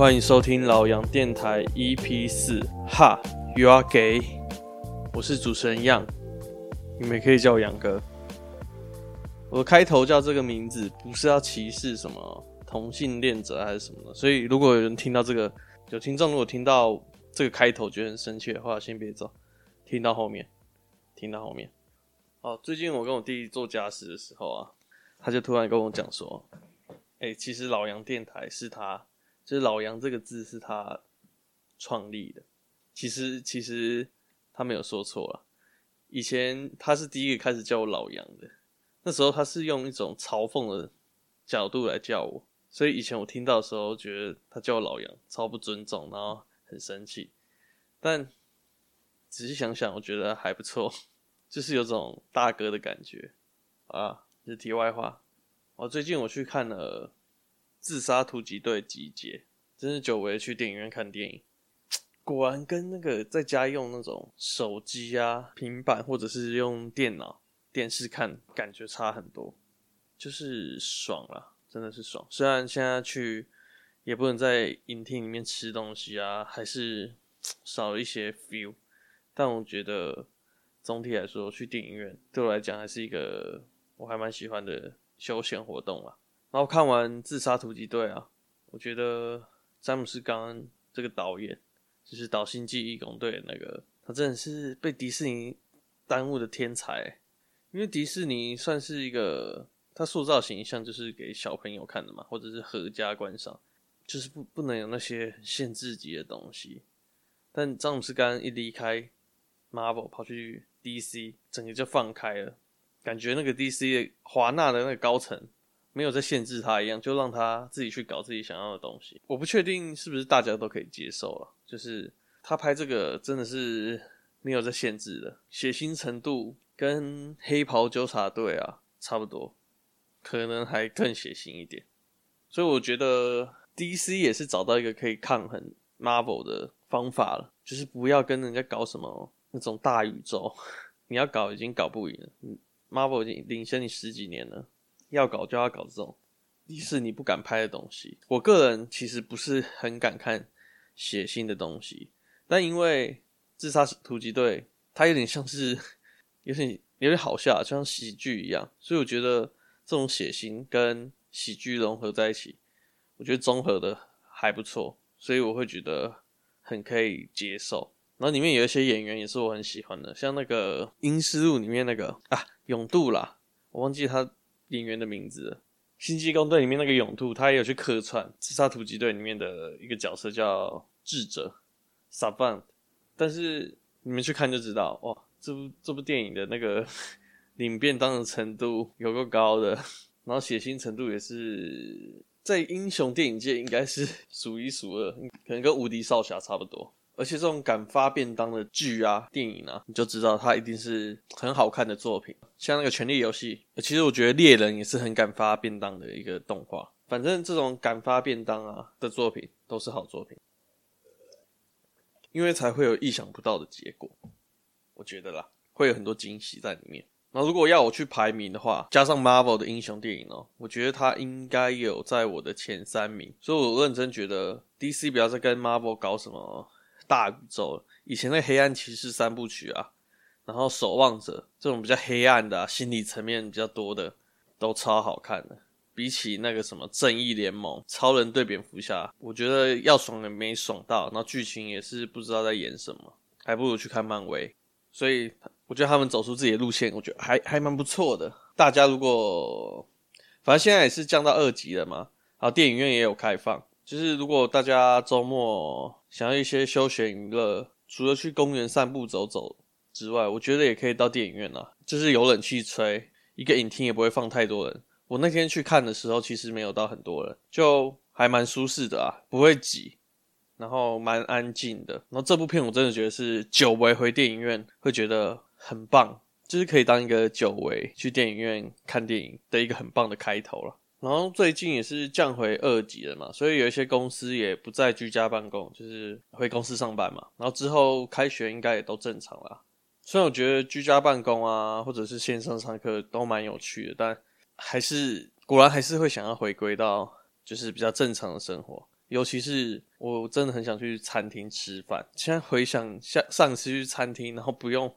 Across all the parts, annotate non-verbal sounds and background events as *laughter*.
欢迎收听老杨电台 EP 四。哈，You are gay？我是主持人杨，你们也可以叫我杨哥。我的开头叫这个名字，不是要歧视什么同性恋者还是什么的。所以如果有人听到这个，有听众如果听到这个开头觉得很生气的话，先别走，听到后面，听到后面。哦，最近我跟我弟弟做家事的时候啊，他就突然跟我讲说：“哎、欸，其实老杨电台是他。”就是“老杨”这个字是他创立的，其实其实他没有说错了。以前他是第一个开始叫我老杨的，那时候他是用一种嘲讽的角度来叫我，所以以前我听到的时候觉得他叫我老杨超不尊重，然后很生气。但仔细想想，我觉得还不错，*laughs* 就是有种大哥的感觉啊。这是题外话，我最近我去看了。自杀突击队集结，真是久违去电影院看电影，果然跟那个在家用那种手机啊、平板或者是用电脑、电视看感觉差很多，就是爽啦，真的是爽。虽然现在去也不能在影厅里面吃东西啊，还是少一些 feel，但我觉得总体来说去电影院对我来讲还是一个我还蛮喜欢的休闲活动啦。然后看完《自杀突击队》啊，我觉得詹姆斯·刚这个导演，就是导《星际异攻队》那个，他真的是被迪士尼耽误的天才。因为迪士尼算是一个，他塑造形象就是给小朋友看的嘛，或者是合家观赏，就是不不能有那些限制级的东西。但詹姆斯·刚一离开 Marvel 跑去 DC，整个就放开了，感觉那个 DC 华纳的那个高层。没有在限制他一样，就让他自己去搞自己想要的东西。我不确定是不是大家都可以接受了，就是他拍这个真的是没有在限制的，血腥程度跟黑袍纠察队啊差不多，可能还更血腥一点。所以我觉得 DC 也是找到一个可以抗衡 Marvel 的方法了，就是不要跟人家搞什么那种大宇宙，*laughs* 你要搞已经搞不赢了，Marvel 已经领先你十几年了。要搞就要搞这种迪士尼不敢拍的东西。我个人其实不是很敢看血腥的东西，但因为《自杀突击队》它有点像是有点有点好笑，就像喜剧一样，所以我觉得这种血腥跟喜剧融合在一起，我觉得综合的还不错，所以我会觉得很可以接受。然后里面有一些演员也是我很喜欢的，像那个《阴尸路》里面那个啊永度啦，我忘记他。演员的名字，《星际异攻队》里面那个勇度，他也有去客串《自杀突击队》里面的一个角色，叫智者 s a v a n。但是你们去看就知道，哇，这部这部电影的那个 *laughs* 领便当的程度有够高的，然后血腥程度也是在英雄电影界应该是数一数二，可能跟无敌少侠差不多。而且这种敢发便当的剧啊、电影啊，你就知道它一定是很好看的作品。像那个《权力游戏》，其实我觉得猎人也是很敢发便当的一个动画。反正这种敢发便当啊的作品都是好作品，因为才会有意想不到的结果。我觉得啦，会有很多惊喜在里面。那如果要我去排名的话，加上 Marvel 的英雄电影哦，我觉得它应该有在我的前三名。所以我认真觉得 DC 不要再跟 Marvel 搞什么。大宇宙，以前那黑暗骑士三部曲啊，然后守望者这种比较黑暗的、啊、心理层面比较多的，都超好看的。比起那个什么正义联盟、超人对蝙蝠侠，我觉得要爽的没爽到，然后剧情也是不知道在演什么，还不如去看漫威。所以我觉得他们走出自己的路线，我觉得还还蛮不错的。大家如果反正现在也是降到二级了嘛，然后电影院也有开放。就是如果大家周末想要一些休闲娱乐，除了去公园散步走走之外，我觉得也可以到电影院啊。就是有冷气吹，一个影厅也不会放太多人。我那天去看的时候，其实没有到很多人，就还蛮舒适的啊，不会挤，然后蛮安静的。然后这部片我真的觉得是久违回电影院会觉得很棒，就是可以当一个久违去电影院看电影的一个很棒的开头了。然后最近也是降回二级了嘛，所以有一些公司也不再居家办公，就是回公司上班嘛。然后之后开学应该也都正常啦。虽然我觉得居家办公啊，或者是线上上课都蛮有趣的，但还是果然还是会想要回归到就是比较正常的生活。尤其是我真的很想去餐厅吃饭。现在回想下上次去餐厅，然后不用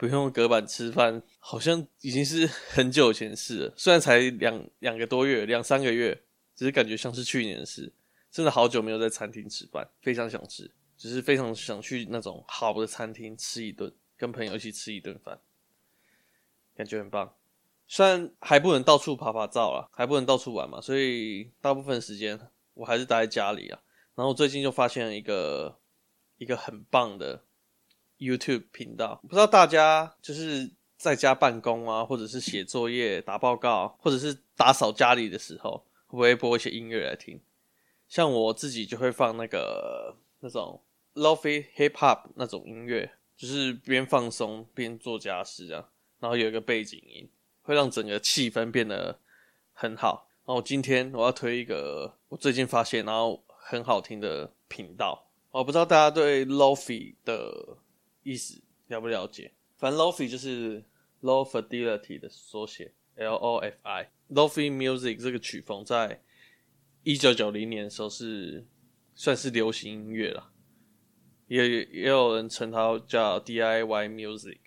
不用隔板吃饭，好像已经是很久以前事了。虽然才两两个多月，两三个月，只是感觉像是去年的事。真的好久没有在餐厅吃饭，非常想吃，只是非常想去那种好的餐厅吃一顿，跟朋友一起吃一顿饭，感觉很棒。虽然还不能到处趴趴走啦，还不能到处玩嘛，所以大部分时间我还是待在家里啊。然后最近就发现了一个一个很棒的 YouTube 频道，不知道大家就是在家办公啊，或者是写作业、打报告，或者是打扫家里的时候，会不会播一些音乐来听？像我自己就会放那个那种 Lo-fi Hip Hop 那种音乐，就是边放松边做家事这样，然后有一个背景音。会让整个气氛变得很好。然后今天我要推一个我最近发现然后很好听的频道。我不知道大家对 Lo-fi 的意思了不了解？反正 Lo-fi 就是 Low Fidelity 的缩写，L-O-F-I。Lo-fi Music 这个曲风在一九九零年的时候是算是流行音乐了，也也有人称它叫 DIY Music，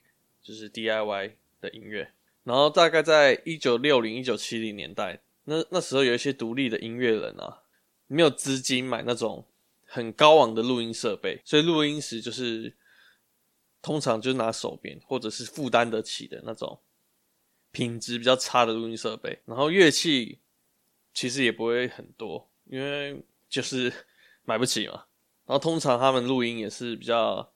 就是 DIY 的音乐。然后大概在一九六零、一九七零年代，那那时候有一些独立的音乐人啊，没有资金买那种很高昂的录音设备，所以录音时就是通常就拿手边或者是负担得起的那种品质比较差的录音设备。然后乐器其实也不会很多，因为就是 *laughs* 买不起嘛。然后通常他们录音也是比较。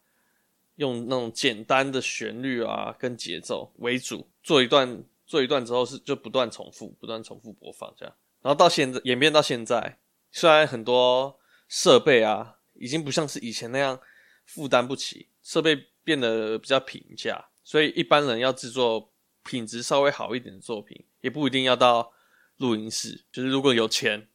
用那种简单的旋律啊，跟节奏为主，做一段做一段之后是就不断重复，不断重复播放这样。然后到现在演变到现在，虽然很多设备啊已经不像是以前那样负担不起，设备变得比较平价，所以一般人要制作品质稍微好一点的作品，也不一定要到录音室。就是如果有钱，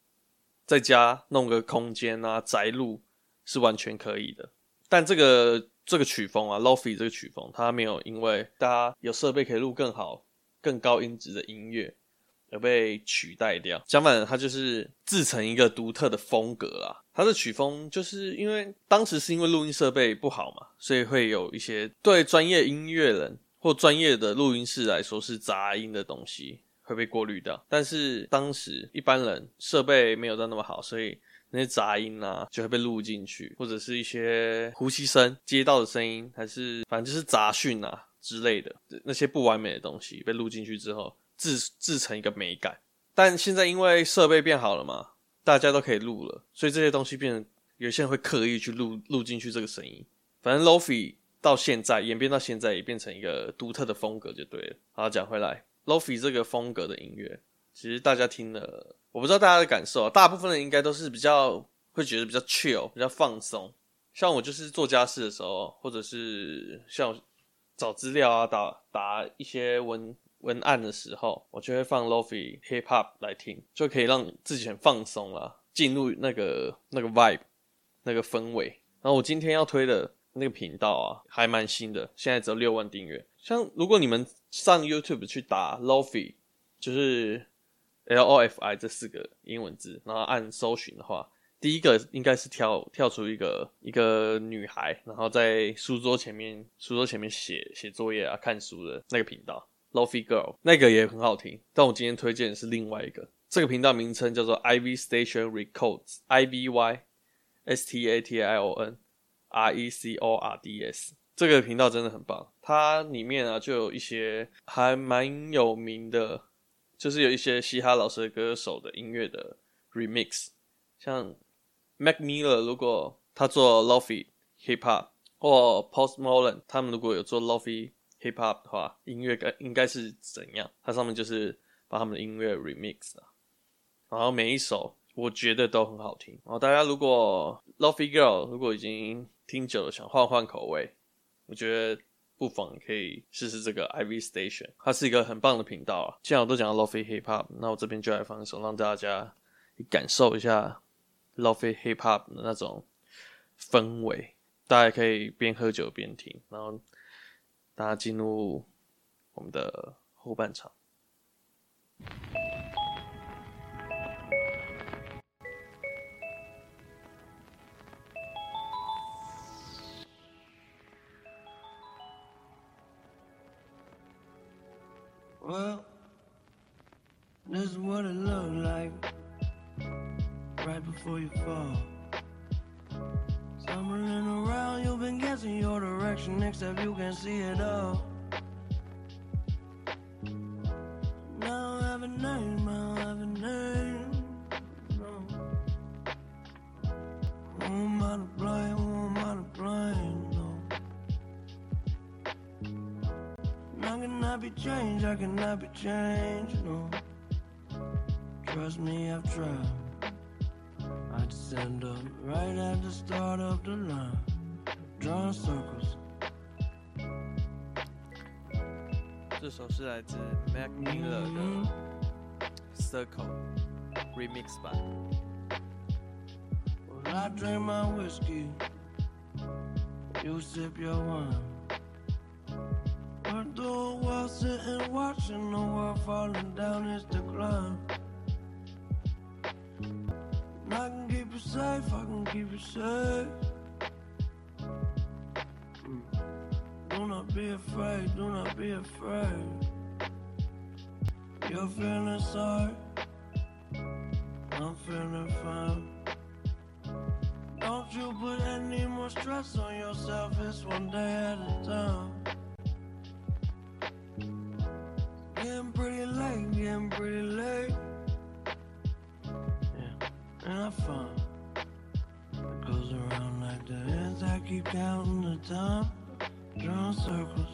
在家弄个空间啊，宅录是完全可以的。但这个。这个曲风啊，Lo-fi 这个曲风，它没有因为大家有设备可以录更好、更高音质的音乐而被取代掉。相反，它就是自成一个独特的风格啊。它的曲风就是因为当时是因为录音设备不好嘛，所以会有一些对专业音乐人或专业的录音室来说是杂音的东西会被过滤掉。但是当时一般人设备没有到那么好，所以。那些杂音啊，就会被录进去，或者是一些呼吸声、街道的声音，还是反正就是杂讯啊之类的，那些不完美的东西被录进去之后，制制成一个美感。但现在因为设备变好了嘛，大家都可以录了，所以这些东西变成有些人会刻意去录录进去这个声音。反正 Lo-fi 到现在演变到现在，也变成一个独特的风格就对了。好，讲回来，Lo-fi 这个风格的音乐，其实大家听了。我不知道大家的感受啊，大部分人应该都是比较会觉得比较 chill，比较放松。像我就是做家事的时候，或者是像找资料啊、打打一些文文案的时候，我就会放 Lo-fi hip hop 来听，就可以让自己很放松啦，进入那个那个 vibe 那个氛围。然后我今天要推的那个频道啊，还蛮新的，现在只有六万订阅。像如果你们上 YouTube 去打 Lo-fi，就是。L-O-F-I 这四个英文字，然后按搜寻的话，第一个应该是跳跳出一个一个女孩，然后在书桌前面书桌前面写写作业啊、看书的那个频道，Lo-fi Girl 那个也很好听。但我今天推荐的是另外一个，这个频道名称叫做 Ivy Station Records，I V Y S T A T I O N R E C O R D S。这个频道真的很棒，它里面啊就有一些还蛮有名的。就是有一些嘻哈老师的歌手的音乐的 remix，像 Mac Miller 如果他做 Lo-fi hip hop，或 Post Malone 他们如果有做 Lo-fi hip hop 的话，音乐该应该是怎样？它上面就是把他们的音乐 remix 啊，然后每一首我觉得都很好听。然后大家如果 Lo-fi Girl 如果已经听久了，想换换口味，我觉得。不妨可以试试这个 Ivy Station，它是一个很棒的频道啊。既然我都讲到 Lo-fi Hip Hop，那我这边就来放一首，让大家感受一下 lofi hip hop 的那种氛围，大家可以边喝酒边听，然后大家进入我们的后半场。thiswanttolove like. Right before you fall. Stumbling around, you've been guessing your direction, except you can see it all. Now I have a name, I have a name. Who am I to blame? Who am I to blame? No. I cannot be changed, I cannot be changed, no. Trust me, I've tried I just end up right at the start of the line, drawing circles. 这首是来自 Mac Miller 的 Circle Remix 版。Well, I drink my whiskey, you sip your wine. We're the world sitting watching the world falling down its decline. Keep you safe, I can keep you safe. Mm. Do not be afraid, do not be afraid. You're feeling sorry, I'm feeling fine. Don't you put any more stress on yourself, it's one day at a time. Counting the time, drawing circles.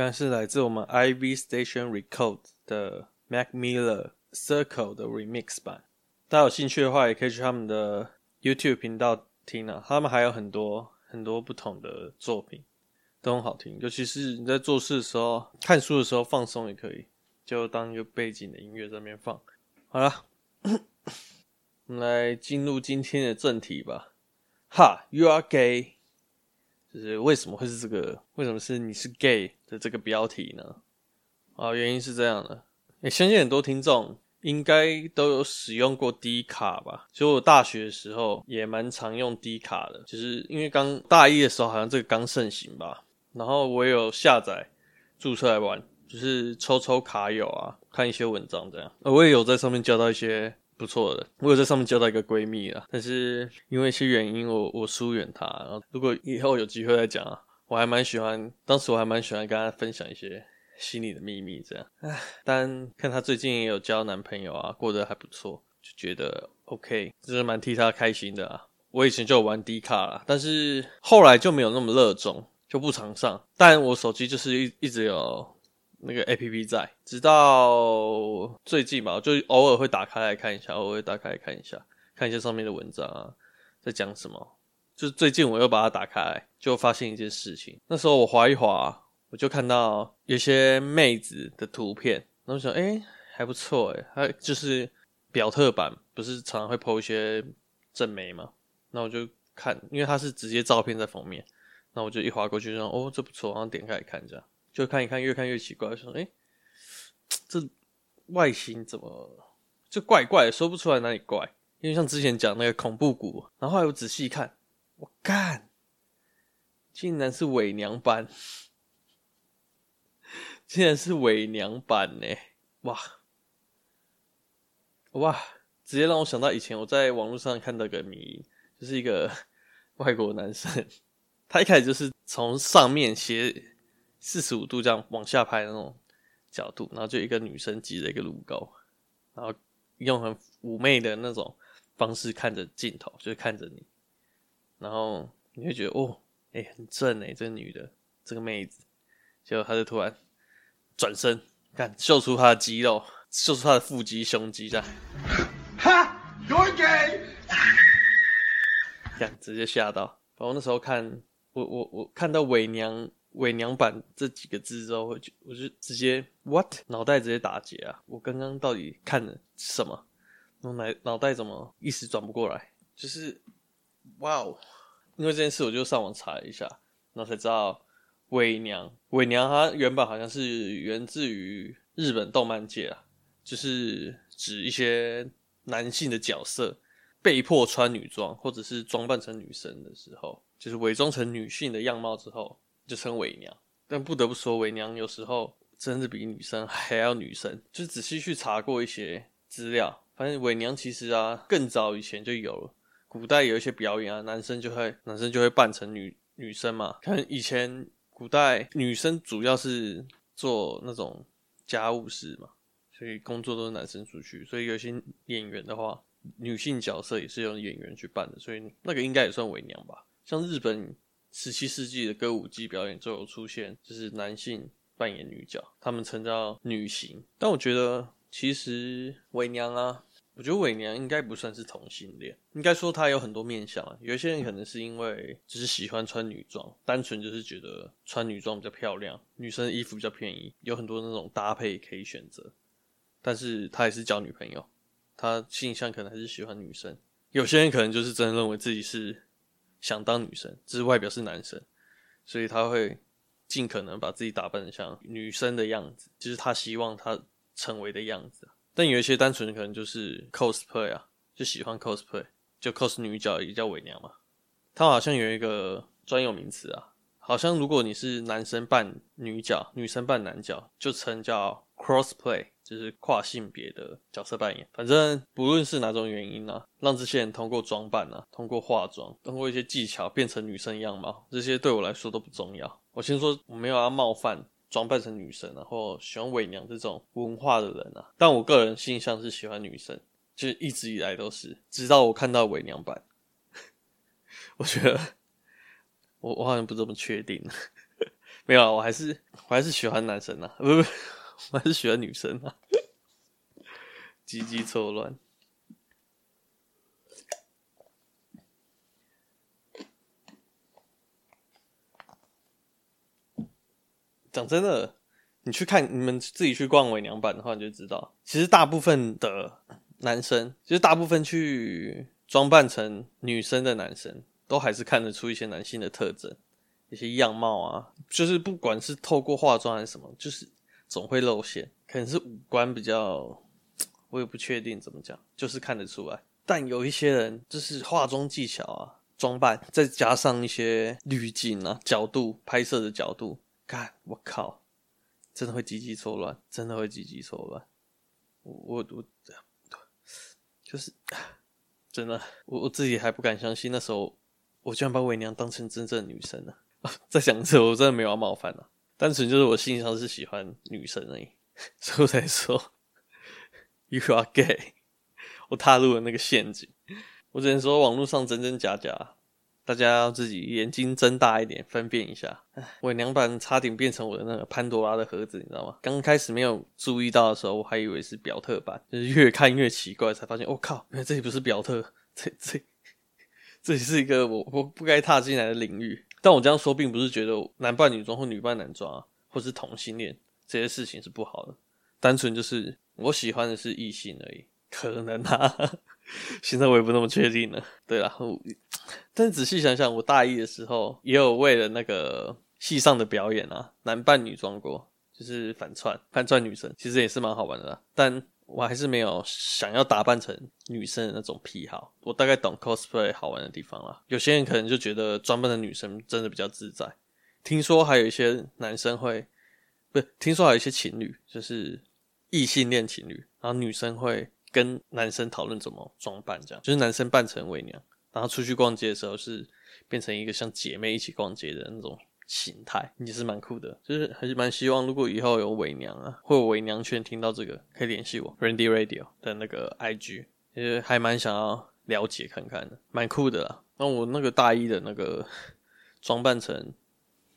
刚是来自我们 Ivy Station Record 的 Mac Miller Circle 的 Remix 版。大家有兴趣的话，也可以去他们的 YouTube 频道听啊。他们还有很多很多不同的作品，都很好听。尤其是你在做事的时候、看书的时候放松也可以，就当一个背景的音乐在那边放。好了，*coughs* 我们来进入今天的正题吧。哈，You are gay。就是为什么会是这个？为什么是你是 gay 的这个标题呢？啊，原因是这样的。也，相信很多听众应该都有使用过 D 卡吧？其实我大学的时候也蛮常用 D 卡的，就是因为刚大一的时候好像这个刚盛行吧。然后我有下载注册来玩，就是抽抽卡友啊，看一些文章这样。我也有在上面交到一些。不错的，我有在上面交到一个闺蜜啊，但是因为一些原因我，我疏远她。然后如果以后有机会再讲啊，我还蛮喜欢，当时我还蛮喜欢跟她分享一些心里的秘密这样。唉，但看她最近也有交男朋友啊，过得还不错，就觉得 OK，就是蛮替她开心的啊。我以前就玩 D 卡啦，但是后来就没有那么热衷，就不常上。但我手机就是一一直有。那个 A P P 在，直到最近吧，就偶尔会打开来看一下，偶尔打开来看一下，看一下上面的文章啊，在讲什么。就是最近我又把它打开来，就发现一件事情。那时候我滑一滑，我就看到有些妹子的图片，然后想，哎，还不错诶，还就是表特版，不是常常会 po 一些正妹嘛？那我就看，因为它是直接照片在封面，那我就一滑过去，说，哦，这不错，然后点开来看一下。就看一看，越看越奇怪，说：“哎、这外形怎么就怪怪的？说不出来哪里怪。因为像之前讲那个恐怖谷，然后我仔细看，我干，竟然是伪娘版，竟然是伪娘版呢！哇哇，直接让我想到以前我在网络上看到个迷，就是一个外国男生，他一开始就是从上面斜。四十五度这样往下拍的那种角度，然后就一个女生挤着一个乳沟，然后用很妩媚的那种方式看着镜头，就是看着你，然后你会觉得哦，哎、欸，很正哎，这个女的，这个妹子，结果她就突然转身，看秀出她的肌肉，秀出她的腹肌、胸肌这样，哈，You're gay。干直接吓到。然后那时候看我我我看到伪娘伪娘版这几个字之后，我就我就直接 what 脑袋直接打结啊！我刚刚到底看了什么？我脑脑袋怎么一时转不过来？就是哇哦！因为这件事，我就上网查了一下，然后才知道伪娘伪娘它原本好像是源自于日本动漫界啊，就是指一些男性的角色。被迫穿女装，或者是装扮成女生的时候，就是伪装成女性的样貌之后，就称伪娘。但不得不说，伪娘有时候真的比女生还要女生。就仔细去查过一些资料，发现伪娘其实啊，更早以前就有了。古代有一些表演啊，男生就会男生就会扮成女女生嘛。可能以前古代女生主要是做那种家务事嘛，所以工作都是男生出去。所以有些演员的话。女性角色也是用演员去扮的，所以那个应该也算伪娘吧。像日本十七世纪的歌舞伎表演就有出现，就是男性扮演女角，他们称叫女行。但我觉得其实伪娘啊，我觉得伪娘应该不算是同性恋，应该说她有很多面向啊。有一些人可能是因为只是喜欢穿女装，单纯就是觉得穿女装比较漂亮，女生的衣服比较便宜，有很多那种搭配可以选择，但是他也是交女朋友。他性向可能还是喜欢女生，有些人可能就是真的认为自己是想当女生，只是外表是男生，所以他会尽可能把自己打扮的像女生的样子，就是他希望他成为的样子。但有一些单纯的可能就是 cosplay 啊，就喜欢 cosplay，就 cos 女角也叫伪娘嘛。他好像有一个专有名词啊，好像如果你是男生扮女角，女生扮男角，就称叫 crossplay。就是跨性别的角色扮演，反正不论是哪种原因啊，让这些人通过装扮啊，通过化妆，通过一些技巧变成女生样貌，这些对我来说都不重要。我先说我没有要冒犯装扮成女生啊，或喜欢伪娘这种文化的人啊，但我个人性向是喜欢女生，就一直以来都是，直到我看到伪娘版，*laughs* 我觉得我我好像不这么确定，*laughs* 没有啊，我还是我还是喜欢男生啊，不不。我还是喜欢女生啊，鸡鸡错乱。讲真的，你去看你们自己去逛伪娘版的话，你就知道，其实大部分的男生，就是大部分去装扮成女生的男生，都还是看得出一些男性的特征，一些样貌啊，就是不管是透过化妆还是什么，就是。总会露馅，可能是五官比较，我也不确定怎么讲，就是看得出来。但有一些人就是化妆技巧啊、装扮，再加上一些滤镜啊、角度拍摄的角度，看我靠，真的会极其错乱，真的会极其错乱。我我我，就是真的，我我自己还不敢相信，那时候我居然把伪娘当成真正的女生了。*laughs* 再讲一次，我真的没有要冒犯了。单纯就是我性上是喜欢女生而已，所以我才说 You are gay。*laughs* 我踏入了那个陷阱。我只能说网络上真真假假，大家要自己眼睛睁大一点，分辨一下。伪娘版差点变成我的那个潘多拉的盒子，你知道吗？刚开始没有注意到的时候，我还以为是表特版，就是越看越奇怪，才发现我、靠，原来这里不是表特，这这 *laughs* 这里是一个我我不该踏进来的领域。但我这样说，并不是觉得男扮女装或女扮男装啊，或是同性恋这些事情是不好的，单纯就是我喜欢的是异性而已。可能啊，现在我也不那么确定了。对啦，但仔细想想，我大一的时候也有为了那个戏上的表演啊，男扮女装过，就是反串反串女生，其实也是蛮好玩的啦。但我还是没有想要打扮成女生的那种癖好。我大概懂 cosplay 好玩的地方啦。有些人可能就觉得装扮的女生真的比较自在。听说还有一些男生会，不是，听说还有一些情侣，就是异性恋情侣，然后女生会跟男生讨论怎么装扮，这样就是男生扮成伪娘，然后出去逛街的时候是变成一个像姐妹一起逛街的那种。形态也是蛮酷的，就是还是蛮希望，如果以后有伪娘啊，或有伪娘圈听到这个，可以联系我 Randy Radio 的那个 IG，其实还蛮想要了解看看的，蛮酷的啦。那我那个大一的那个装扮成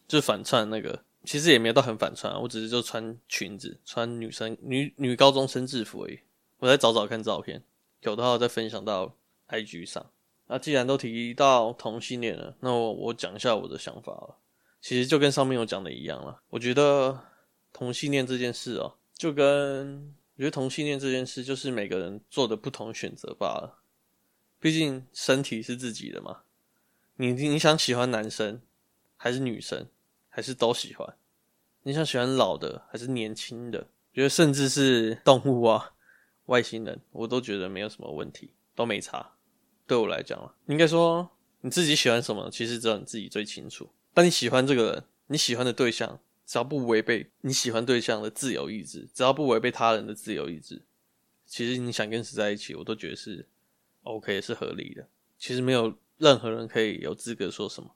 就反串那个，其实也没有到很反串，我只是就穿裙子，穿女生女女高中生制服而已。我再找找看照片，有的话再分享到 IG 上。那既然都提到同性恋了，那我我讲一下我的想法了。其实就跟上面我讲的一样了。我觉得同性恋这件事哦，就跟我觉得同性恋这件事就是每个人做的不同选择罢了。毕竟身体是自己的嘛，你你想喜欢男生还是女生，还是都喜欢？你想喜欢老的还是年轻的？觉得甚至是动物啊、外星人，我都觉得没有什么问题，都没差。对我来讲了，应该说你自己喜欢什么，其实只有你自己最清楚。当你喜欢这个人，你喜欢的对象，只要不违背你喜欢对象的自由意志，只要不违背他人的自由意志，其实你想跟谁在一起，我都觉得是。OK 是合理的，其实没有任何人可以有资格说什么，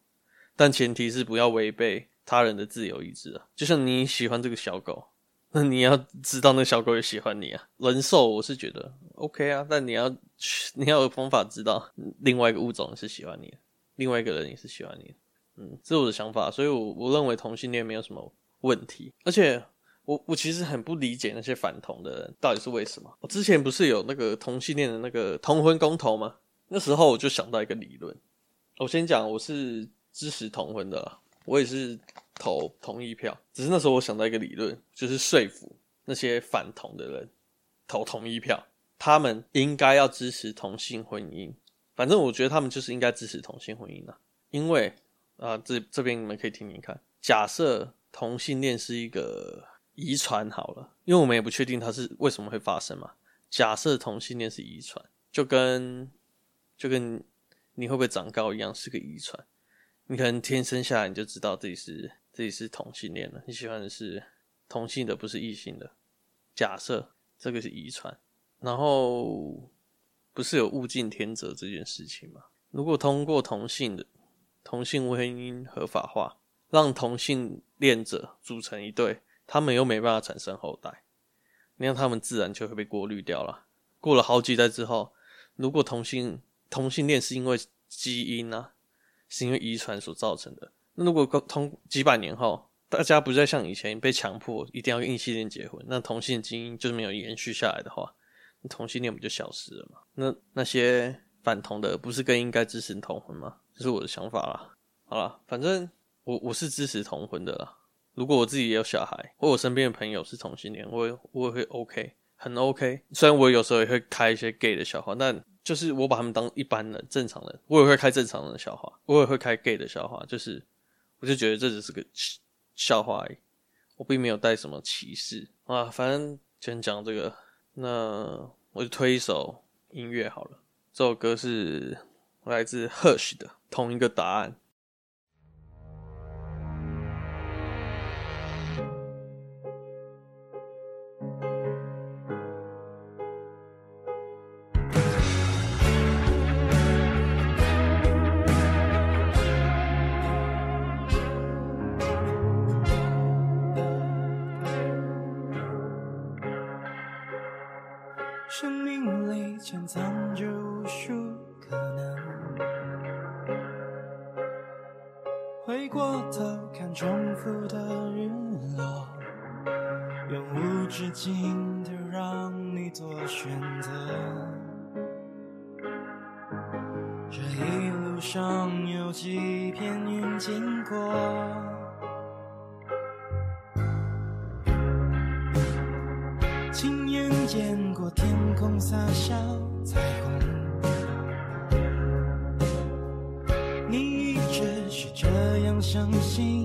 但前提是不要违背他人的自由意志啊。就像你喜欢这个小狗，*laughs* 那你要知道那小狗也喜欢你啊。人兽我是觉得 OK 啊，但你要 *laughs* 你要有方法知道另外一个物种是喜欢你，另外一个人也是喜欢你。嗯，这是我的想法，所以我我认为同性恋没有什么问题，而且。我我其实很不理解那些反同的人到底是为什么。我之前不是有那个同性恋的那个同婚公投吗？那时候我就想到一个理论。我先讲，我是支持同婚的，我也是投同意票。只是那时候我想到一个理论，就是说服那些反同的人投同意票，他们应该要支持同性婚姻。反正我觉得他们就是应该支持同性婚姻啊，因为啊，这这边你们可以听听看。假设同性恋是一个。遗传好了，因为我们也不确定它是为什么会发生嘛。假设同性恋是遗传，就跟就跟你会不会长高一样，是个遗传。你可能天生下来你就知道自己是自己是同性恋了，你喜欢的是同性的，不是异性的。假设这个是遗传，然后不是有物竞天择这件事情吗？如果通过同性的同性婚姻合法化，让同性恋者组成一对。他们又没办法产生后代，那样他们自然就会被过滤掉了。过了好几代之后，如果同性同性恋是因为基因啊，是因为遗传所造成的，那如果同几百年后，大家不再像以前被强迫一定要异性恋结婚，那同性基因就是没有延续下来的话，那同性恋不就消失了吗？那那些反同的不是更应该支持同婚吗？这是我的想法啦。好了，反正我我是支持同婚的啦。如果我自己也有小孩，或我身边的朋友是同性恋，我也我也会 OK，很 OK。虽然我有时候也会开一些 gay 的笑话，但就是我把他们当一般人、正常人，我也会开正常人的笑话，我也会开 gay 的笑话。就是我就觉得这只是个笑话而已，我并没有带什么歧视啊。反正先讲这个，那我就推一首音乐好了。这首歌是来自 Hush 的《同一个答案》。生命里潜藏着无数可能，回过头看重复的日落，永无止境的让你做选择。这一路上有几片云经过。撒下彩虹，你一直是这样相信。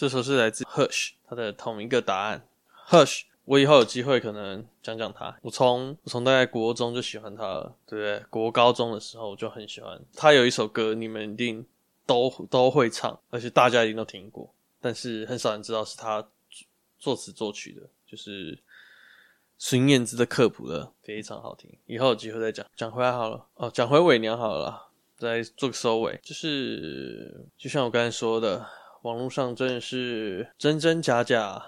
这首是来自 Hush 他的同一个答案。Hush，我以后有机会可能讲讲他。我从我从大概国中就喜欢他了，对不对？国高中的时候我就很喜欢他。有一首歌，你们一定都都会唱，而且大家一定都听过，但是很少人知道是他作词作曲的，就是孙燕姿的《刻谱》的，非常好听。以后有机会再讲。讲回来好了，哦，讲回伪娘好了，再做个收尾。就是就像我刚才说的。网络上真的是真真假假，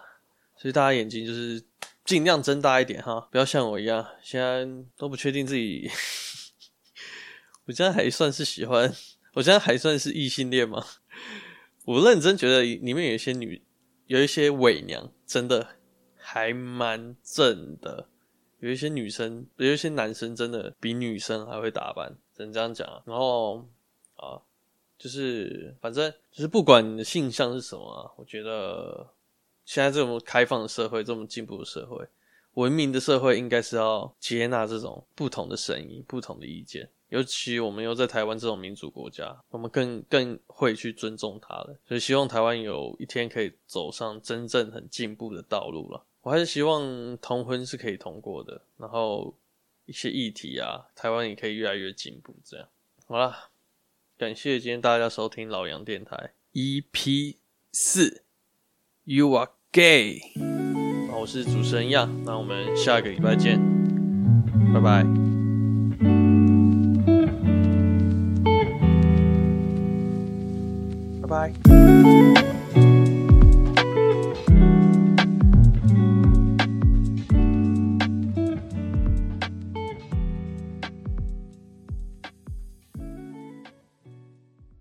所以大家眼睛就是尽量睁大一点哈，不要像我一样，现在都不确定自己。*laughs* 我现在还算是喜欢，我现在还算是异性恋吗？我认真觉得里面有一些女，有一些伪娘，真的还蛮正的。有一些女生，有一些男生，真的比女生还会打扮，只能这样讲。然后啊。就是，反正就是，不管你的性向是什么啊，我觉得现在这么开放的社会，这么进步的社会，文明的社会，应该是要接纳这种不同的声音、不同的意见。尤其我们又在台湾这种民主国家，我们更更会去尊重他了。所以希望台湾有一天可以走上真正很进步的道路了。我还是希望同婚是可以通过的，然后一些议题啊，台湾也可以越来越进步。这样，好了。感谢今天大家收听老杨电台 EP 四，You are gay。我是主持人样，那我们下个礼拜见，拜拜。